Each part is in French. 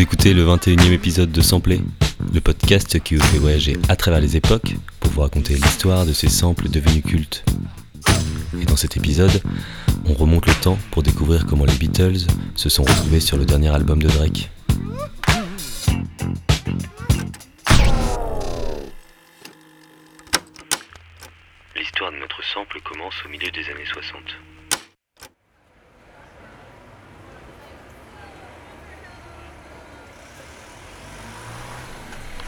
Vous écoutez le 21e épisode de Sampler, le podcast qui vous fait voyager à travers les époques pour vous raconter l'histoire de ces samples devenus cultes. Et dans cet épisode, on remonte le temps pour découvrir comment les Beatles se sont retrouvés sur le dernier album de Drake. L'histoire de notre sample commence au milieu des années 60.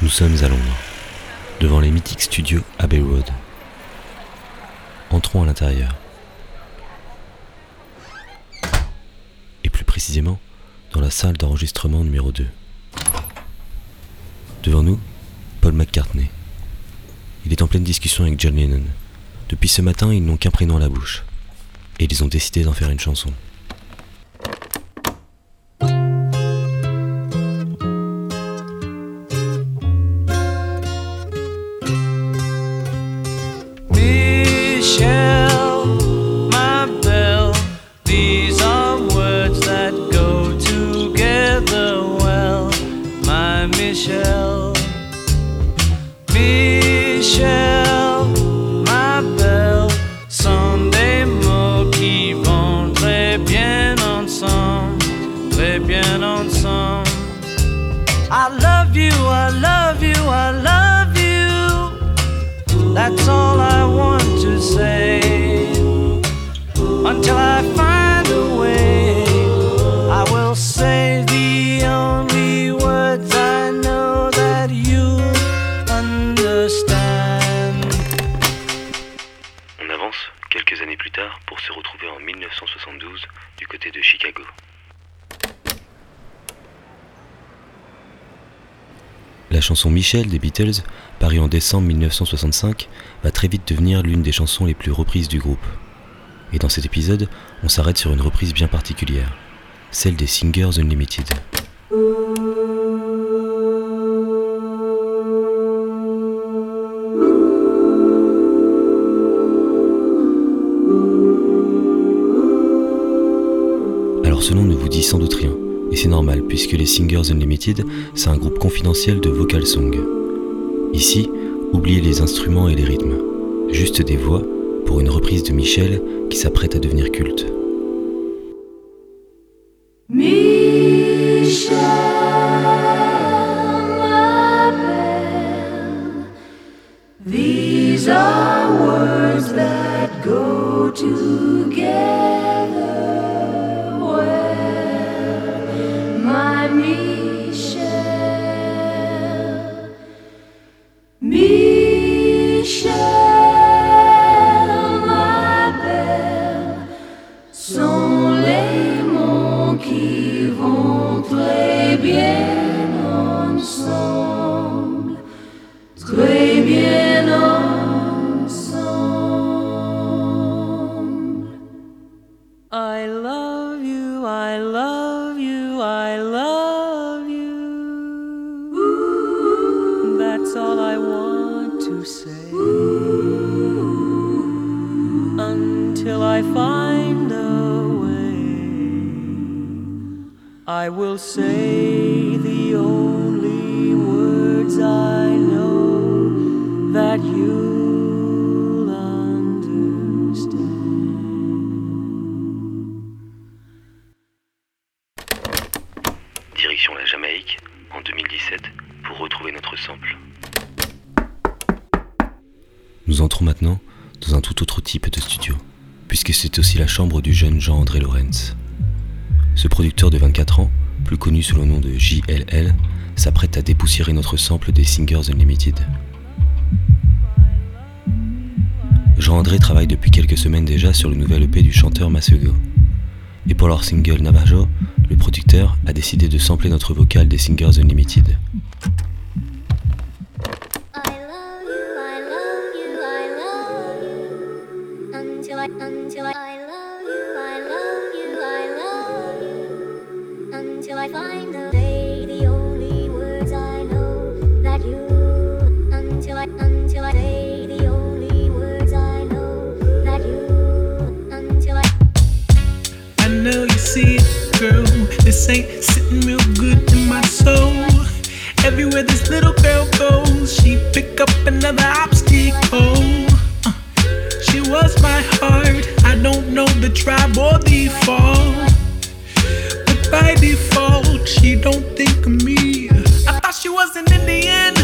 Nous sommes à Londres, devant les mythiques studios Abbey Road. Entrons à l'intérieur. Et plus précisément, dans la salle d'enregistrement numéro 2. Devant nous, Paul McCartney. Il est en pleine discussion avec John Lennon. Depuis ce matin, ils n'ont qu'un prénom à la bouche. Et ils ont décidé d'en faire une chanson. Michelle. Michelle, La chanson Michel des Beatles, parue en décembre 1965, va très vite devenir l'une des chansons les plus reprises du groupe. Et dans cet épisode, on s'arrête sur une reprise bien particulière, celle des Singers Unlimited. Alors ce nom ne vous dit sans doute rien, et c'est normal puisque les Singers Unlimited, c'est un groupe confidentiel de vocal song. Ici, oubliez les instruments et les rythmes, juste des voix pour une reprise de Michel qui s'apprête à devenir culte. Say. Until I find a way, I will say the only words I Jean-André Lorenz. Ce producteur de 24 ans, plus connu sous le nom de JLL, s'apprête à dépoussiérer notre sample des Singers Unlimited. Jean-André travaille depuis quelques semaines déjà sur le nouvel EP du chanteur Masugo. Et pour leur single Navajo, le producteur a décidé de sampler notre vocal des Singers Unlimited. This ain't sitting real good in my soul. Everywhere this little girl goes, she pick up another obstacle. Uh, she was my heart. I don't know the tribe or the fall, but by default, she don't think of me. I thought she was an Indian.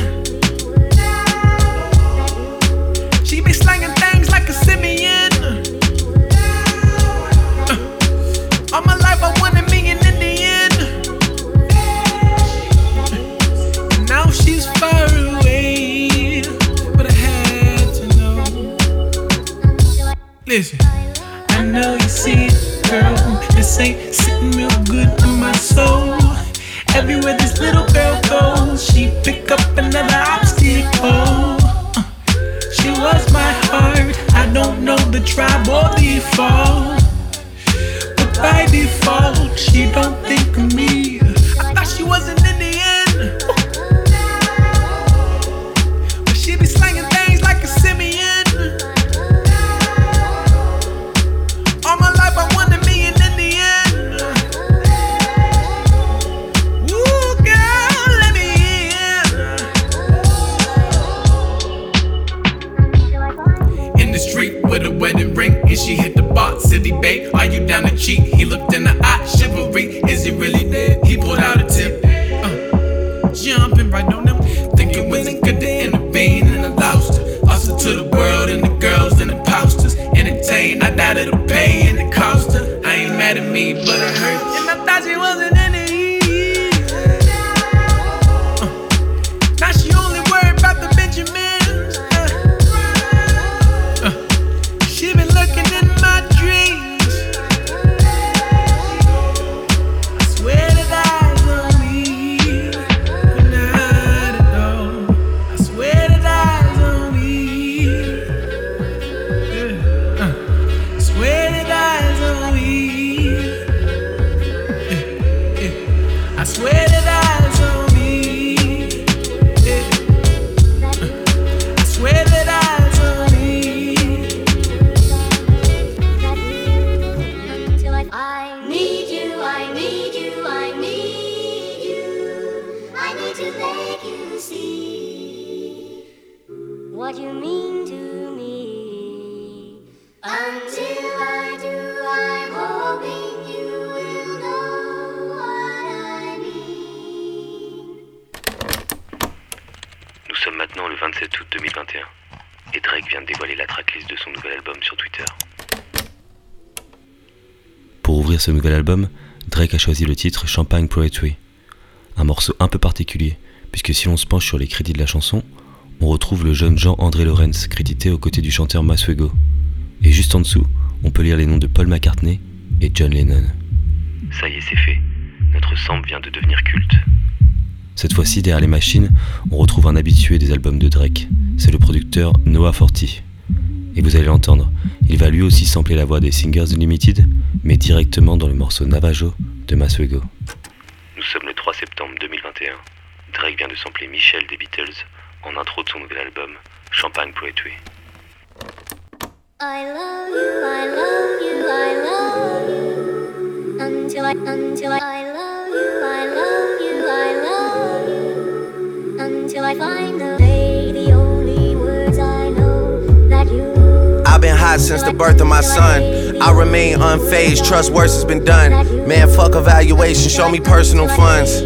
Pick up another obstacle. She was my heart. I don't know the tribe or the. But by default, she don't think of me. I thought she was People that what you mean to me. Until I do, I'm hoping you will know what I mean. Nous sommes maintenant le 27 août 2021 et Drake vient de dévoiler la tracklist de son nouvel album sur Twitter. Pour ouvrir ce nouvel album, Drake a choisi le titre Champagne Poetry, un morceau un peu particulier, puisque si l'on se penche sur les crédits de la chanson, on retrouve le jeune Jean-André Lorenz crédité aux côtés du chanteur Maswego. Et juste en dessous, on peut lire les noms de Paul McCartney et John Lennon. Ça y est, c'est fait. Notre sample vient de devenir culte. Cette fois-ci, derrière les machines, on retrouve un habitué des albums de Drake. C'est le producteur Noah Forti. Et vous allez l'entendre, il va lui aussi sampler la voix des Singers Unlimited, mais directement dans le morceau Navajo de Maswego. Nous sommes le 3 septembre 2021. Drake vient de sampler Michel des Beatles en intro de son nouvel album, Champagne Poetry. I love you, I love you, I love you. Until I, until I, I love you, I love you, I love you. Until I find the day, the only words I know that you. I've been hot since the birth of my son. I remain unfazed, trust worse has been done. Man, fuck evaluation, show me personal funds.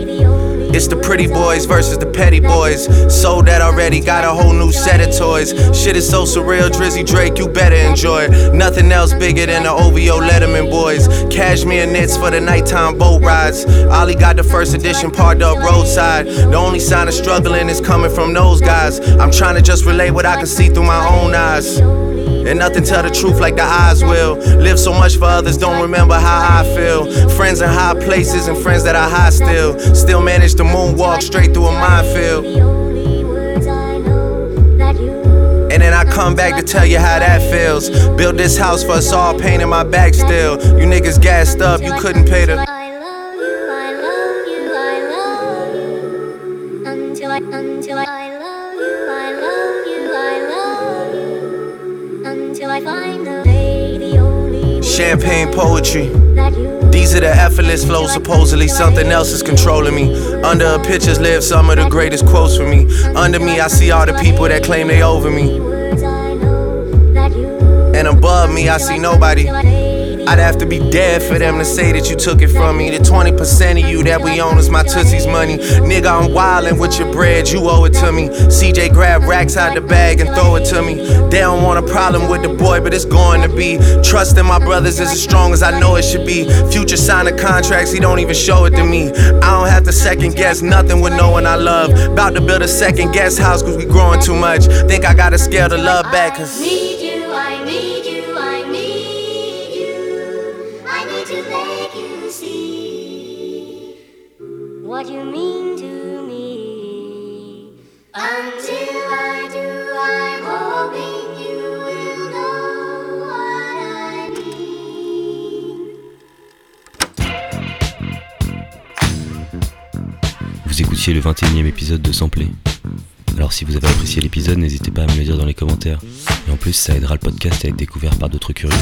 It's the pretty boys versus the petty boys. Sold that already, got a whole new set of toys. Shit is so surreal, Drizzy Drake, you better enjoy it. Nothing else bigger than the OVO Letterman boys. Cashmere knits for the nighttime boat rides. Ollie got the first edition parked up roadside. The only sign of struggling is coming from those guys. I'm trying to just relay what I can see through my own eyes. And nothing tell the truth like the eyes will. Live so much for others, don't remember how I feel. Friends in high places and friends that are high still. Still manage to moonwalk straight through a minefield. The only words I know that you. And then I come back to tell you how that feels. Build this house for us all, pain in my back still. You niggas gassed up, you couldn't pay the. I love you, I love you, I love you. Until I, until I, I love you, I love you, I love you. Champagne poetry. These are the effortless flows, supposedly something else is controlling me. Under a pictures live some of the greatest quotes for me. Under me, I see all the people that claim they over me. words I know that you And above me, I see nobody. I'd have to be dead for them to say that you took it from me. The 20% of you that we own is my Tootsie's money. Nigga, I'm wildin' with your bread, you owe it to me. CJ grab racks out the bag and throw it to me. They don't want a problem with the boy, but it's going to be. Trusting my brothers is as strong as I know it should be. Future signing contracts, he don't even show it to me. I don't have to second guess nothing with no one I love. About to build a second guest house cause we growing too much. Think I gotta scale the love back cause. What you mean to me. Until I do, I'm hoping you will know what I mean. Vous écoutiez le 21e épisode de Sampler. Alors si vous avez apprécié l'épisode, n'hésitez pas à me le dire dans les commentaires. Et en plus, ça aidera le podcast à être découvert par d'autres curieux.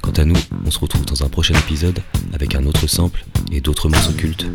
Quant à nous, on se retrouve dans un prochain épisode avec un autre sample et d'autres morceaux cultes.